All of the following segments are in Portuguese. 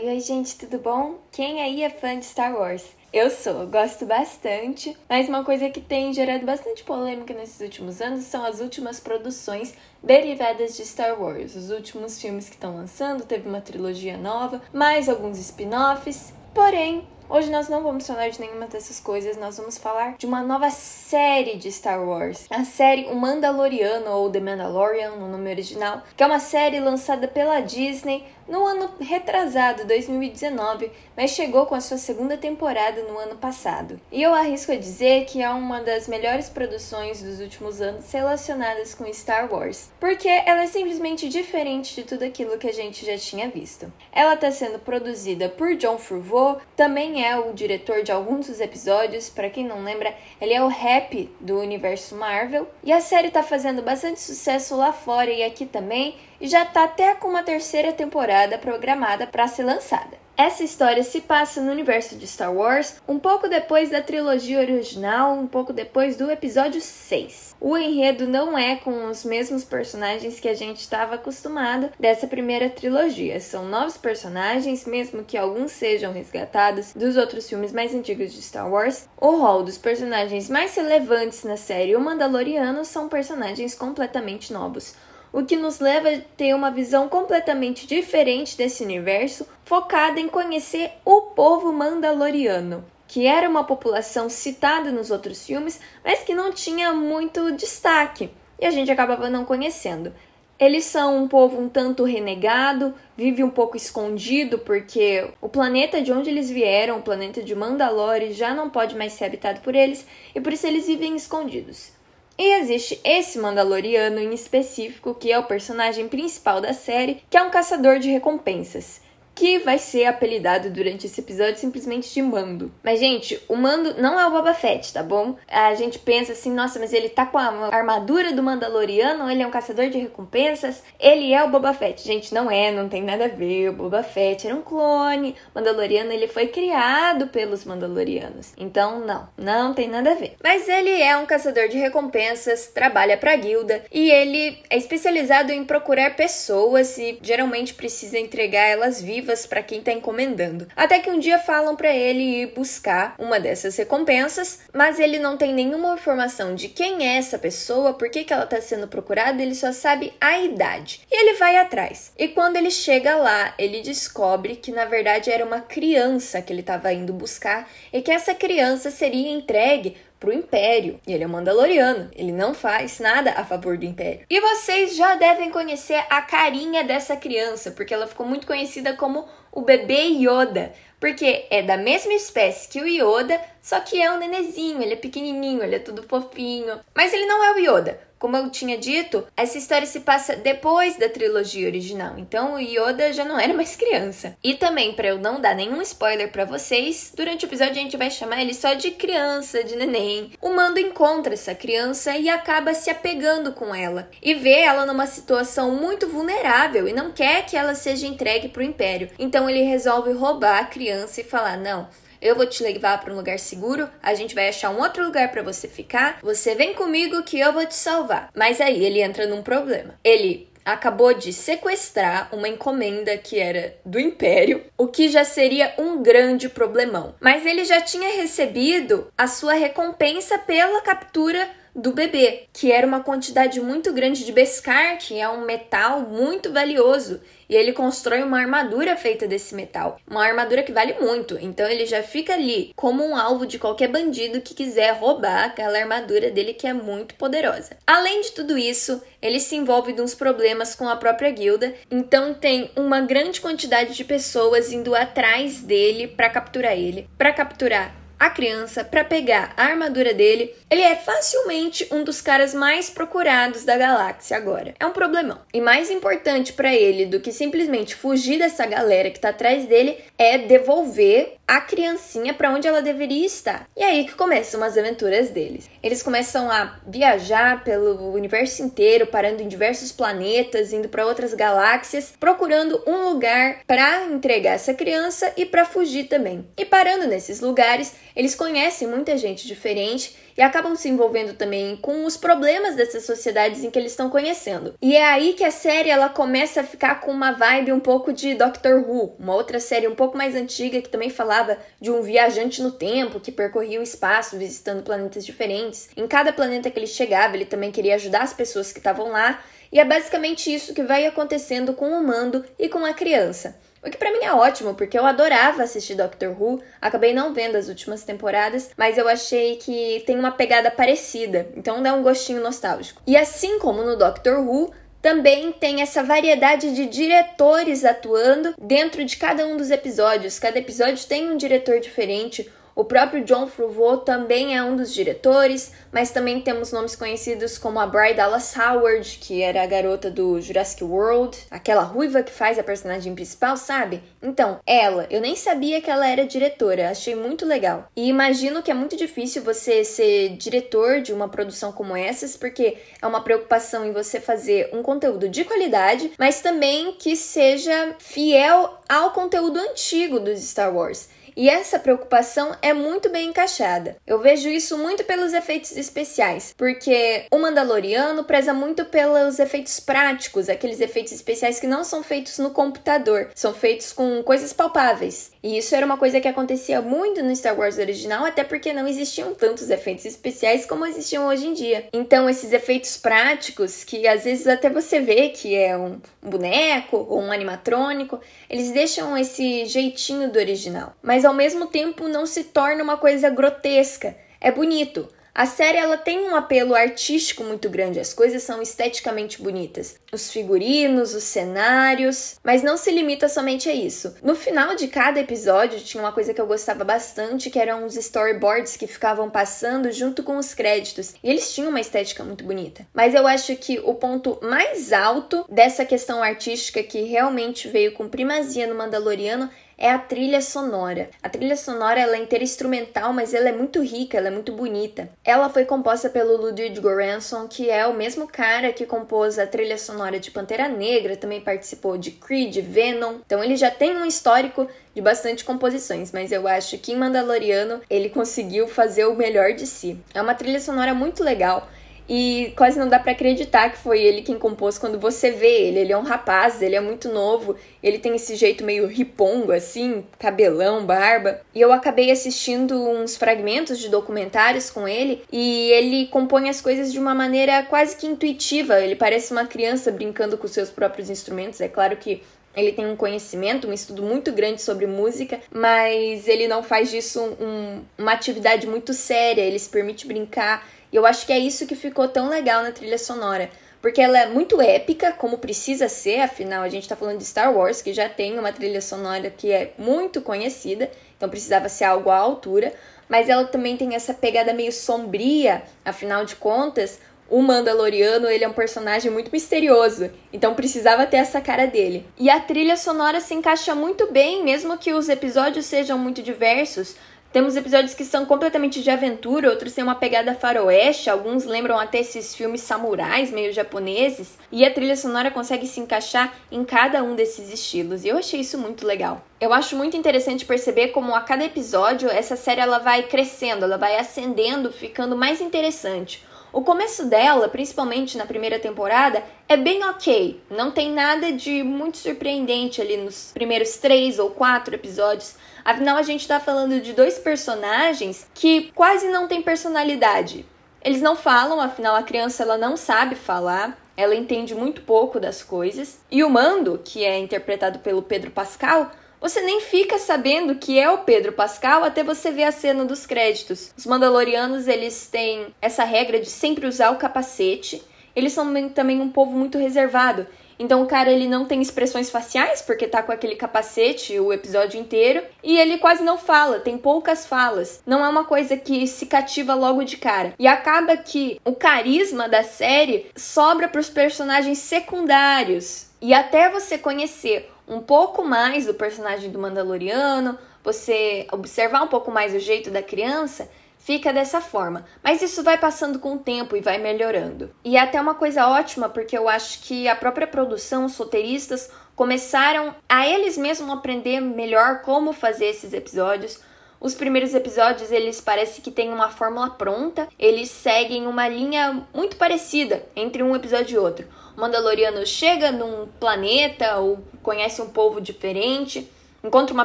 Oi, oi, gente, tudo bom? Quem aí é fã de Star Wars? Eu sou, gosto bastante, mas uma coisa que tem gerado bastante polêmica nesses últimos anos são as últimas produções derivadas de Star Wars. Os últimos filmes que estão lançando, teve uma trilogia nova, mais alguns spin-offs. Porém, Hoje nós não vamos falar de nenhuma dessas coisas, nós vamos falar de uma nova série de Star Wars. A série O Mandaloriano ou The Mandalorian no nome original, que é uma série lançada pela Disney no ano retrasado, 2019, mas chegou com a sua segunda temporada no ano passado. E eu arrisco a dizer que é uma das melhores produções dos últimos anos relacionadas com Star Wars, porque ela é simplesmente diferente de tudo aquilo que a gente já tinha visto. Ela está sendo produzida por John Favreau, também é o diretor de alguns dos episódios, para quem não lembra, ele é o rap do universo Marvel, e a série está fazendo bastante sucesso lá fora e aqui também, e já está até com uma terceira temporada programada para ser lançada. Essa história se passa no universo de Star Wars um pouco depois da trilogia original, um pouco depois do episódio 6. O enredo não é com os mesmos personagens que a gente estava acostumado dessa primeira trilogia. São novos personagens, mesmo que alguns sejam resgatados dos outros filmes mais antigos de Star Wars. O rol dos personagens mais relevantes na série O Mandaloriano são personagens completamente novos o que nos leva a ter uma visão completamente diferente desse universo, focada em conhecer o povo mandaloriano, que era uma população citada nos outros filmes, mas que não tinha muito destaque, e a gente acabava não conhecendo. Eles são um povo um tanto renegado, vive um pouco escondido, porque o planeta de onde eles vieram, o planeta de Mandalore, já não pode mais ser habitado por eles, e por isso eles vivem escondidos. E existe esse Mandaloriano em específico, que é o personagem principal da série, que é um caçador de recompensas que vai ser apelidado durante esse episódio simplesmente de Mando. Mas, gente, o Mando não é o Boba Fett, tá bom? A gente pensa assim, nossa, mas ele tá com a armadura do Mandaloriano, ele é um caçador de recompensas, ele é o Boba Fett. Gente, não é, não tem nada a ver. O Boba Fett era um clone. Mandaloriano, ele foi criado pelos Mandalorianos. Então, não, não tem nada a ver. Mas ele é um caçador de recompensas, trabalha pra guilda e ele é especializado em procurar pessoas e geralmente precisa entregar elas vivas para quem está encomendando. Até que um dia falam para ele ir buscar uma dessas recompensas, mas ele não tem nenhuma informação de quem é essa pessoa, por que, que ela está sendo procurada, ele só sabe a idade. E ele vai atrás. E quando ele chega lá, ele descobre que na verdade era uma criança que ele estava indo buscar e que essa criança seria entregue pro Império. E ele é um Mandaloriano, ele não faz nada a favor do Império. E vocês já devem conhecer a carinha dessa criança, porque ela ficou muito conhecida como o bebê Yoda, porque é da mesma espécie que o Yoda, só que é um nenezinho, ele é pequenininho, ele é tudo fofinho. Mas ele não é o Yoda. Como eu tinha dito, essa história se passa depois da trilogia original, então o Yoda já não era mais criança. E também, para eu não dar nenhum spoiler para vocês, durante o episódio a gente vai chamar ele só de criança, de neném. O Mando encontra essa criança e acaba se apegando com ela e vê ela numa situação muito vulnerável e não quer que ela seja entregue para o Império. Então ele resolve roubar a criança e falar: "Não, eu vou te levar para um lugar seguro, a gente vai achar um outro lugar para você ficar. Você vem comigo que eu vou te salvar. Mas aí ele entra num problema. Ele acabou de sequestrar uma encomenda que era do Império, o que já seria um grande problemão. Mas ele já tinha recebido a sua recompensa pela captura do bebê, que era uma quantidade muito grande de Beskar, que é um metal muito valioso, e ele constrói uma armadura feita desse metal, uma armadura que vale muito. Então ele já fica ali como um alvo de qualquer bandido que quiser roubar aquela armadura dele que é muito poderosa. Além de tudo isso, ele se envolve nos problemas com a própria guilda, então tem uma grande quantidade de pessoas indo atrás dele para capturar ele, para capturar a criança para pegar a armadura dele, ele é facilmente um dos caras mais procurados da galáxia agora. É um problemão. E mais importante para ele do que simplesmente fugir dessa galera que tá atrás dele é devolver a criancinha para onde ela deveria estar. E aí que começam as aventuras deles. Eles começam a viajar pelo universo inteiro, parando em diversos planetas, indo para outras galáxias, procurando um lugar para entregar essa criança e para fugir também. E parando nesses lugares, eles conhecem muita gente diferente e acabam se envolvendo também com os problemas dessas sociedades em que eles estão conhecendo. E é aí que a série ela começa a ficar com uma vibe um pouco de Doctor Who, uma outra série um pouco mais antiga que também falava de um viajante no tempo que percorria o espaço visitando planetas diferentes. Em cada planeta que ele chegava, ele também queria ajudar as pessoas que estavam lá, e é basicamente isso que vai acontecendo com o Mando e com a criança. O que para mim é ótimo, porque eu adorava assistir Doctor Who. Acabei não vendo as últimas temporadas, mas eu achei que tem uma pegada parecida, então dá um gostinho nostálgico. E assim como no Doctor Who, também tem essa variedade de diretores atuando dentro de cada um dos episódios. Cada episódio tem um diretor diferente, o próprio John Favreau também é um dos diretores, mas também temos nomes conhecidos como a Bry Dallas Howard, que era a garota do Jurassic World, aquela ruiva que faz a personagem principal, sabe? Então, ela, eu nem sabia que ela era diretora, achei muito legal. E imagino que é muito difícil você ser diretor de uma produção como essas, porque é uma preocupação em você fazer um conteúdo de qualidade, mas também que seja fiel ao conteúdo antigo dos Star Wars. E essa preocupação é muito bem encaixada. Eu vejo isso muito pelos efeitos especiais, porque o Mandaloriano preza muito pelos efeitos práticos, aqueles efeitos especiais que não são feitos no computador, são feitos com coisas palpáveis. E isso era uma coisa que acontecia muito no Star Wars original, até porque não existiam tantos efeitos especiais como existiam hoje em dia. Então, esses efeitos práticos, que às vezes até você vê que é um boneco ou um animatrônico, eles deixam esse jeitinho do original. Mas ao mesmo tempo não se torna uma coisa grotesca. É bonito. A série ela tem um apelo artístico muito grande, as coisas são esteticamente bonitas. Os figurinos, os cenários, mas não se limita somente a isso. No final de cada episódio tinha uma coisa que eu gostava bastante, que eram os storyboards que ficavam passando junto com os créditos. E eles tinham uma estética muito bonita. Mas eu acho que o ponto mais alto dessa questão artística que realmente veio com primazia no Mandaloriano é a trilha sonora. A trilha sonora ela é inteira instrumental, mas ela é muito rica, ela é muito bonita. Ela foi composta pelo Ludwig Göransson, que é o mesmo cara que compôs a trilha sonora de Pantera Negra, também participou de Creed, Venom. Então ele já tem um histórico de bastante composições, mas eu acho que em Mandaloriano ele conseguiu fazer o melhor de si. É uma trilha sonora muito legal. E quase não dá para acreditar que foi ele quem compôs quando você vê ele. Ele é um rapaz, ele é muito novo, ele tem esse jeito meio ripongo, assim, cabelão, barba. E eu acabei assistindo uns fragmentos de documentários com ele e ele compõe as coisas de uma maneira quase que intuitiva. Ele parece uma criança brincando com seus próprios instrumentos. É claro que ele tem um conhecimento, um estudo muito grande sobre música, mas ele não faz disso um, uma atividade muito séria. Ele se permite brincar e eu acho que é isso que ficou tão legal na trilha sonora. Porque ela é muito épica, como precisa ser, afinal a gente está falando de Star Wars, que já tem uma trilha sonora que é muito conhecida, então precisava ser algo à altura, mas ela também tem essa pegada meio sombria, afinal de contas, o Mandaloriano, ele é um personagem muito misterioso, então precisava ter essa cara dele. E a trilha sonora se encaixa muito bem, mesmo que os episódios sejam muito diversos, temos episódios que são completamente de aventura, outros têm uma pegada faroeste, alguns lembram até esses filmes samurais meio japoneses, e a trilha sonora consegue se encaixar em cada um desses estilos, e eu achei isso muito legal. Eu acho muito interessante perceber como a cada episódio essa série ela vai crescendo, ela vai ascendendo, ficando mais interessante. O começo dela, principalmente na primeira temporada, é bem ok. Não tem nada de muito surpreendente ali nos primeiros três ou quatro episódios. Afinal, a gente tá falando de dois personagens que quase não têm personalidade. Eles não falam, afinal a criança ela não sabe falar, ela entende muito pouco das coisas. E o Mando, que é interpretado pelo Pedro Pascal, você nem fica sabendo que é o Pedro Pascal até você ver a cena dos créditos. Os Mandalorianos, eles têm essa regra de sempre usar o capacete. Eles são também um povo muito reservado. Então o cara ele não tem expressões faciais porque tá com aquele capacete o episódio inteiro e ele quase não fala, tem poucas falas. Não é uma coisa que se cativa logo de cara. E acaba que o carisma da série sobra para os personagens secundários. E até você conhecer um pouco mais do personagem do Mandaloriano, você observar um pouco mais o jeito da criança, fica dessa forma. Mas isso vai passando com o tempo e vai melhorando. E é até uma coisa ótima, porque eu acho que a própria produção, os roteiristas, começaram a eles mesmos aprender melhor como fazer esses episódios, Os primeiros episódios, eles parecem que têm uma fórmula pronta, eles seguem uma linha muito parecida entre um episódio e outro. O Mandaloriano chega num planeta ou conhece um povo diferente, encontra uma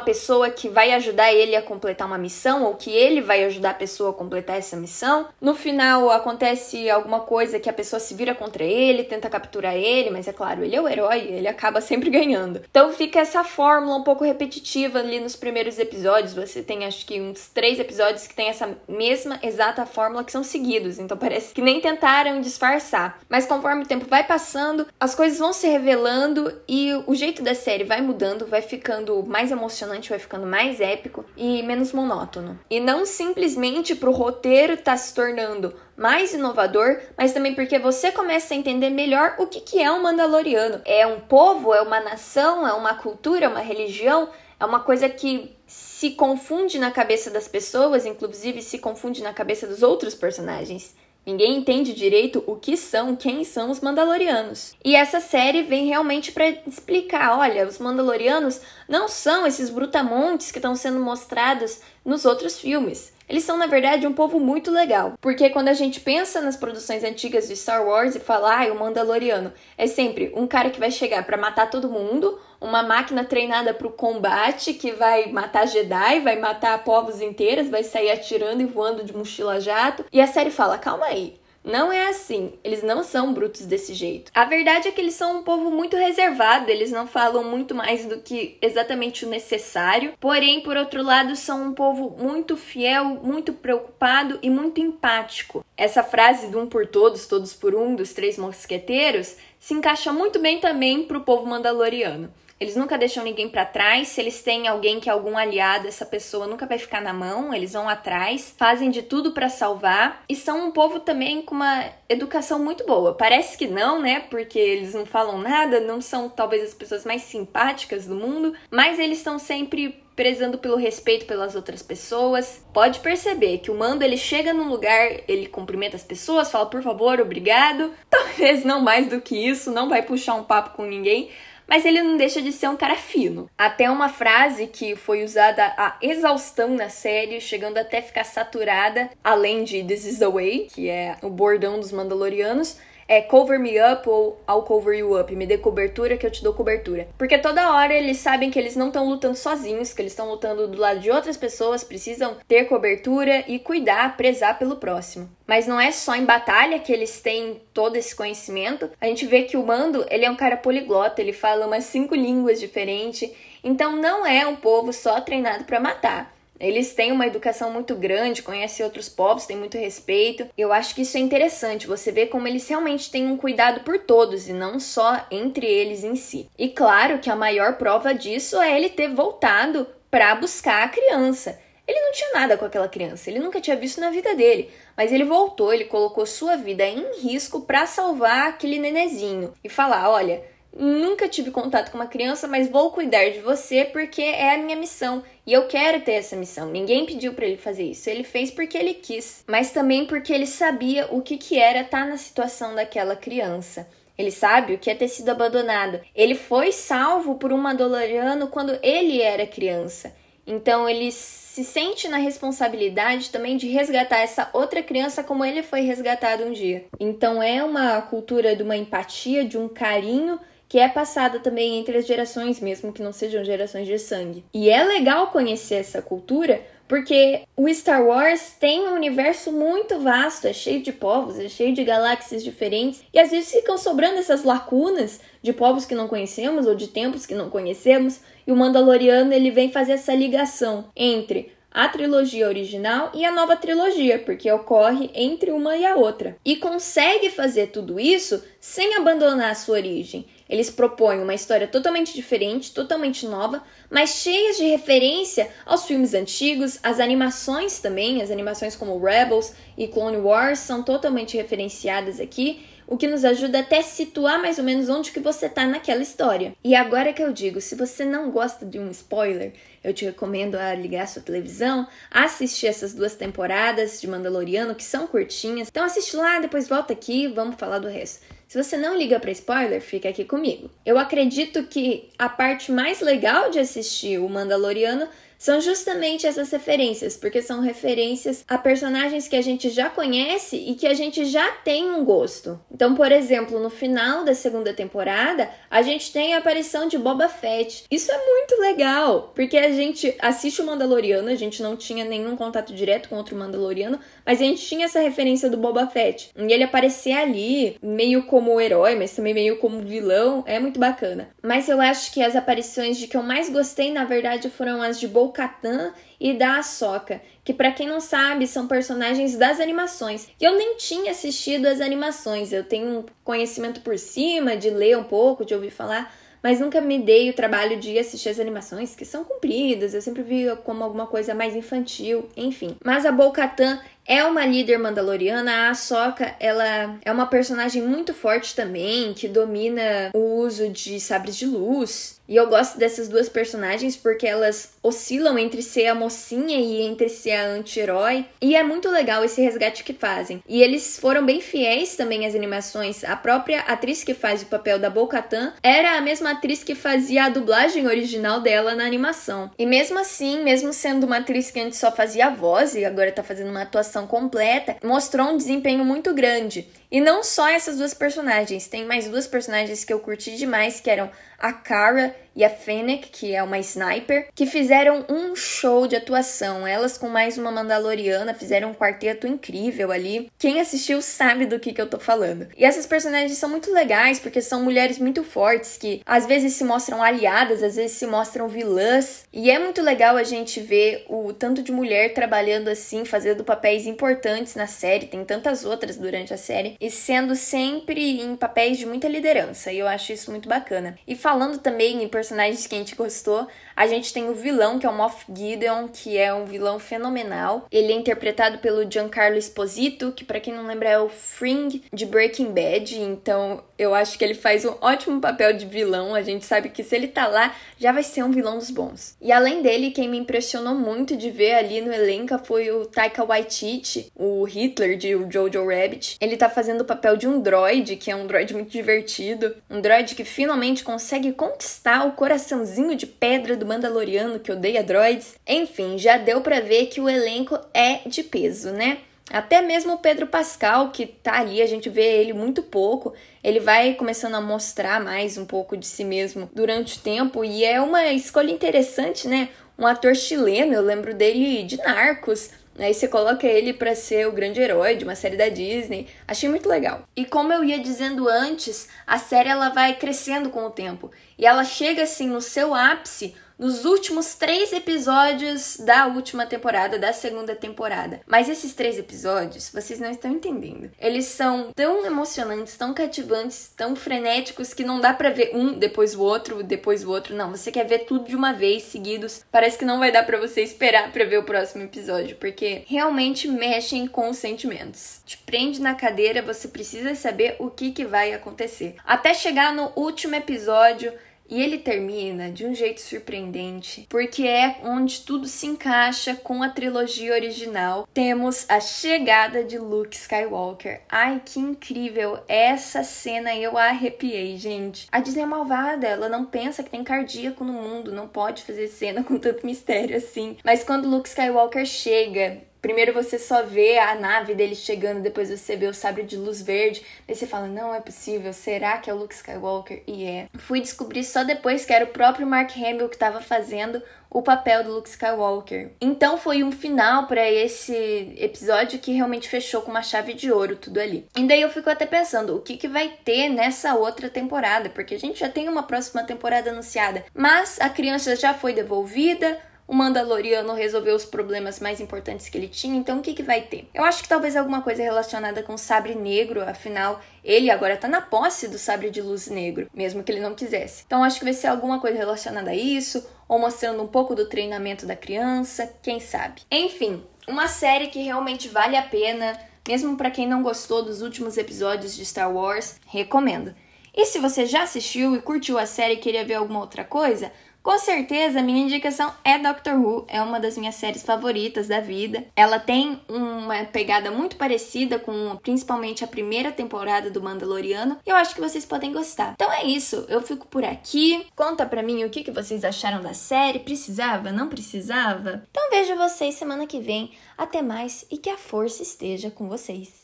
pessoa que vai ajudar ele a completar uma missão ou que ele vai ajudar a pessoa a completar essa missão. No final acontece alguma coisa que a pessoa se vira contra ele, tenta capturar ele, mas é claro, ele é o herói, ele acaba sempre ganhando. Então fica essa fórmula um pouco repetitiva ali nos primeiros episódios. Você tem acho que uns três episódios que tem essa mesma exata fórmula que são seguidos, então parece que nem tentaram disfarçar. Mas conforme o tempo vai passando, as coisas vão se revelando e o jeito da série vai mudando, vai ficando mais emocionante, vai ficando mais épico e menos monótono. E não simplesmente pro roteiro tá se tornando mais inovador, mas também porque você começa a entender melhor o que, que é um Mandaloriano. É um povo, é uma nação, é uma cultura, é uma religião, é uma coisa que se confunde na cabeça das pessoas, inclusive se confunde na cabeça dos outros personagens. Ninguém entende direito o que são, quem são os Mandalorianos. E essa série vem realmente para explicar, olha, os Mandalorianos não são esses brutamontes que estão sendo mostrados nos outros filmes. Eles são, na verdade, um povo muito legal. Porque quando a gente pensa nas produções antigas de Star Wars e fala, ah, o Mandaloriano, é sempre um cara que vai chegar para matar todo mundo, uma máquina treinada para o combate que vai matar Jedi, vai matar povos inteiros, vai sair atirando e voando de mochila jato. E a série fala, calma aí. Não é assim, eles não são brutos desse jeito. A verdade é que eles são um povo muito reservado, eles não falam muito mais do que exatamente o necessário. Porém, por outro lado, são um povo muito fiel, muito preocupado e muito empático. Essa frase do um por todos, todos por um, dos três mosqueteiros, se encaixa muito bem também para o povo mandaloriano. Eles nunca deixam ninguém para trás. Se eles têm alguém que é algum aliado, essa pessoa nunca vai ficar na mão. Eles vão atrás, fazem de tudo para salvar e são um povo também com uma educação muito boa. Parece que não, né? Porque eles não falam nada, não são talvez as pessoas mais simpáticas do mundo, mas eles estão sempre prezando pelo respeito pelas outras pessoas. Pode perceber que o mando ele chega num lugar, ele cumprimenta as pessoas, fala por favor, obrigado. Talvez não mais do que isso, não vai puxar um papo com ninguém, mas ele não deixa de ser um cara fino. Até uma frase que foi usada a exaustão na série, chegando até ficar saturada, além de This is the way, que é o bordão dos Mandalorianos, é cover me up ou I'll cover you up, me dê cobertura que eu te dou cobertura. Porque toda hora eles sabem que eles não estão lutando sozinhos, que eles estão lutando do lado de outras pessoas, precisam ter cobertura e cuidar, prezar pelo próximo. Mas não é só em batalha que eles têm todo esse conhecimento. A gente vê que o Mando, ele é um cara poliglota, ele fala umas cinco línguas diferentes. Então não é um povo só treinado para matar. Eles têm uma educação muito grande, conhecem outros povos, têm muito respeito. Eu acho que isso é interessante, você vê como eles realmente têm um cuidado por todos e não só entre eles em si. E claro que a maior prova disso é ele ter voltado para buscar a criança. Ele não tinha nada com aquela criança, ele nunca tinha visto na vida dele, mas ele voltou, ele colocou sua vida em risco para salvar aquele nenezinho e falar: olha, Nunca tive contato com uma criança, mas vou cuidar de você porque é a minha missão e eu quero ter essa missão. Ninguém pediu para ele fazer isso, ele fez porque ele quis, mas também porque ele sabia o que, que era estar na situação daquela criança. Ele sabe o que é ter sido abandonado. Ele foi salvo por um Mandaloriano quando ele era criança. Então ele se sente na responsabilidade também de resgatar essa outra criança como ele foi resgatado um dia. Então é uma cultura de uma empatia, de um carinho que é passada também entre as gerações, mesmo que não sejam gerações de sangue. E é legal conhecer essa cultura porque o Star Wars tem um universo muito vasto, é cheio de povos, é cheio de galáxias diferentes, e às vezes ficam sobrando essas lacunas de povos que não conhecemos ou de tempos que não conhecemos, e o Mandaloriano ele vem fazer essa ligação entre a trilogia original e a nova trilogia, porque ocorre entre uma e a outra. E consegue fazer tudo isso sem abandonar a sua origem. Eles propõem uma história totalmente diferente, totalmente nova, mas cheias de referência aos filmes antigos, as animações também, as animações como Rebels e Clone Wars são totalmente referenciadas aqui o que nos ajuda até situar mais ou menos onde que você tá naquela história. E agora que eu digo, se você não gosta de um spoiler, eu te recomendo a ligar a sua televisão, assistir essas duas temporadas de Mandaloriano que são curtinhas. Então assiste lá, depois volta aqui, vamos falar do resto. Se você não liga para spoiler, fica aqui comigo. Eu acredito que a parte mais legal de assistir o Mandaloriano são justamente essas referências, porque são referências a personagens que a gente já conhece e que a gente já tem um gosto. Então, por exemplo, no final da segunda temporada, a gente tem a aparição de Boba Fett. Isso é muito legal, porque a gente assiste o Mandaloriano, a gente não tinha nenhum contato direto com outro Mandaloriano, mas a gente tinha essa referência do Boba Fett. E ele aparecer ali, meio como herói, mas também meio como vilão, é muito bacana. Mas eu acho que as aparições de que eu mais gostei, na verdade, foram as de Bo-Katan e da Ahsoka, que para quem não sabe, são personagens das animações. E eu nem tinha assistido as animações, eu tenho um conhecimento por cima, de ler um pouco, de ouvir falar, mas nunca me dei o trabalho de assistir as animações, que são compridas, eu sempre vi como alguma coisa mais infantil, enfim. Mas a Bo-Katan é uma líder mandaloriana. A Ahsoka, ela é uma personagem muito forte também, que domina o uso de sabres de luz. E eu gosto dessas duas personagens porque elas oscilam entre ser a mocinha e entre ser a anti-herói. E é muito legal esse resgate que fazem. E eles foram bem fiéis também às animações. A própria atriz que faz o papel da Bo-Katan era a mesma atriz que fazia a dublagem original dela na animação. E mesmo assim, mesmo sendo uma atriz que antes só fazia a voz e agora tá fazendo uma atuação completa, mostrou um desempenho muito grande. E não só essas duas personagens, tem mais duas personagens que eu curti demais, que eram a Kara e a Fennec, que é uma sniper, que fizeram um show de atuação. Elas com mais uma Mandaloriana fizeram um quarteto incrível ali. Quem assistiu sabe do que, que eu tô falando. E essas personagens são muito legais porque são mulheres muito fortes que às vezes se mostram aliadas, às vezes se mostram vilãs. E é muito legal a gente ver o tanto de mulher trabalhando assim, fazendo papéis importantes na série. Tem tantas outras durante a série e sendo sempre em papéis de muita liderança. E eu acho isso muito bacana. E falando também em personagens que a gente gostou, a gente tem o vilão, que é o Moff Gideon, que é um vilão fenomenal. Ele é interpretado pelo Giancarlo Esposito, que para quem não lembra é o Fring de Breaking Bad, então eu acho que ele faz um ótimo papel de vilão. A gente sabe que se ele tá lá, já vai ser um vilão dos bons. E além dele, quem me impressionou muito de ver ali no elenco foi o Taika Waititi, o Hitler de Jojo Rabbit. Ele tá fazendo o papel de um droid, que é um droid muito divertido, um droid que finalmente consegue conquistar o coraçãozinho de pedra do Mandaloriano que odeia droids. Enfim, já deu para ver que o elenco é de peso, né? Até mesmo o Pedro Pascal, que tá ali, a gente vê ele muito pouco, ele vai começando a mostrar mais um pouco de si mesmo durante o tempo e é uma escolha interessante, né? Um ator chileno, eu lembro dele de Narcos, Aí você coloca ele para ser o grande herói de uma série da Disney. Achei muito legal. E como eu ia dizendo antes, a série ela vai crescendo com o tempo e ela chega assim no seu ápice nos últimos três episódios da última temporada, da segunda temporada. Mas esses três episódios, vocês não estão entendendo. Eles são tão emocionantes, tão cativantes, tão frenéticos que não dá para ver um depois o outro, depois o outro. Não, você quer ver tudo de uma vez, seguidos. Parece que não vai dar para você esperar para ver o próximo episódio, porque realmente mexem com os sentimentos. Te prende na cadeira, você precisa saber o que, que vai acontecer. Até chegar no último episódio e ele termina de um jeito surpreendente, porque é onde tudo se encaixa com a trilogia original. Temos a chegada de Luke Skywalker. Ai, que incrível! Essa cena eu arrepiei, gente. A Disney é malvada, ela não pensa que tem cardíaco no mundo, não pode fazer cena com tanto mistério assim. Mas quando Luke Skywalker chega, Primeiro você só vê a nave dele chegando, depois você vê o sabre de luz verde. Daí você fala: não é possível, será que é o Luke Skywalker? E é. Fui descobrir só depois que era o próprio Mark Hamill que estava fazendo o papel do Luke Skywalker. Então foi um final para esse episódio que realmente fechou com uma chave de ouro tudo ali. E daí eu fico até pensando o que, que vai ter nessa outra temporada, porque a gente já tem uma próxima temporada anunciada, mas a criança já foi devolvida o Mandaloriano resolveu os problemas mais importantes que ele tinha, então o que, que vai ter? Eu acho que talvez alguma coisa relacionada com o sabre negro, afinal, ele agora tá na posse do sabre de luz negro, mesmo que ele não quisesse. Então acho que vai ser alguma coisa relacionada a isso, ou mostrando um pouco do treinamento da criança, quem sabe. Enfim, uma série que realmente vale a pena, mesmo para quem não gostou dos últimos episódios de Star Wars, recomendo. E se você já assistiu e curtiu a série e queria ver alguma outra coisa, Com certeza, minha indicação é Doctor Who, é uma das minhas séries favoritas da vida. Ela tem uma pegada muito parecida com principalmente a primeira temporada do Mandaloriano, e eu acho que vocês podem gostar. Então é isso, eu fico por aqui. Conta pra mim o que, que vocês acharam da série, precisava, não precisava? Então vejo vocês semana que vem. Até mais e que a força esteja com vocês.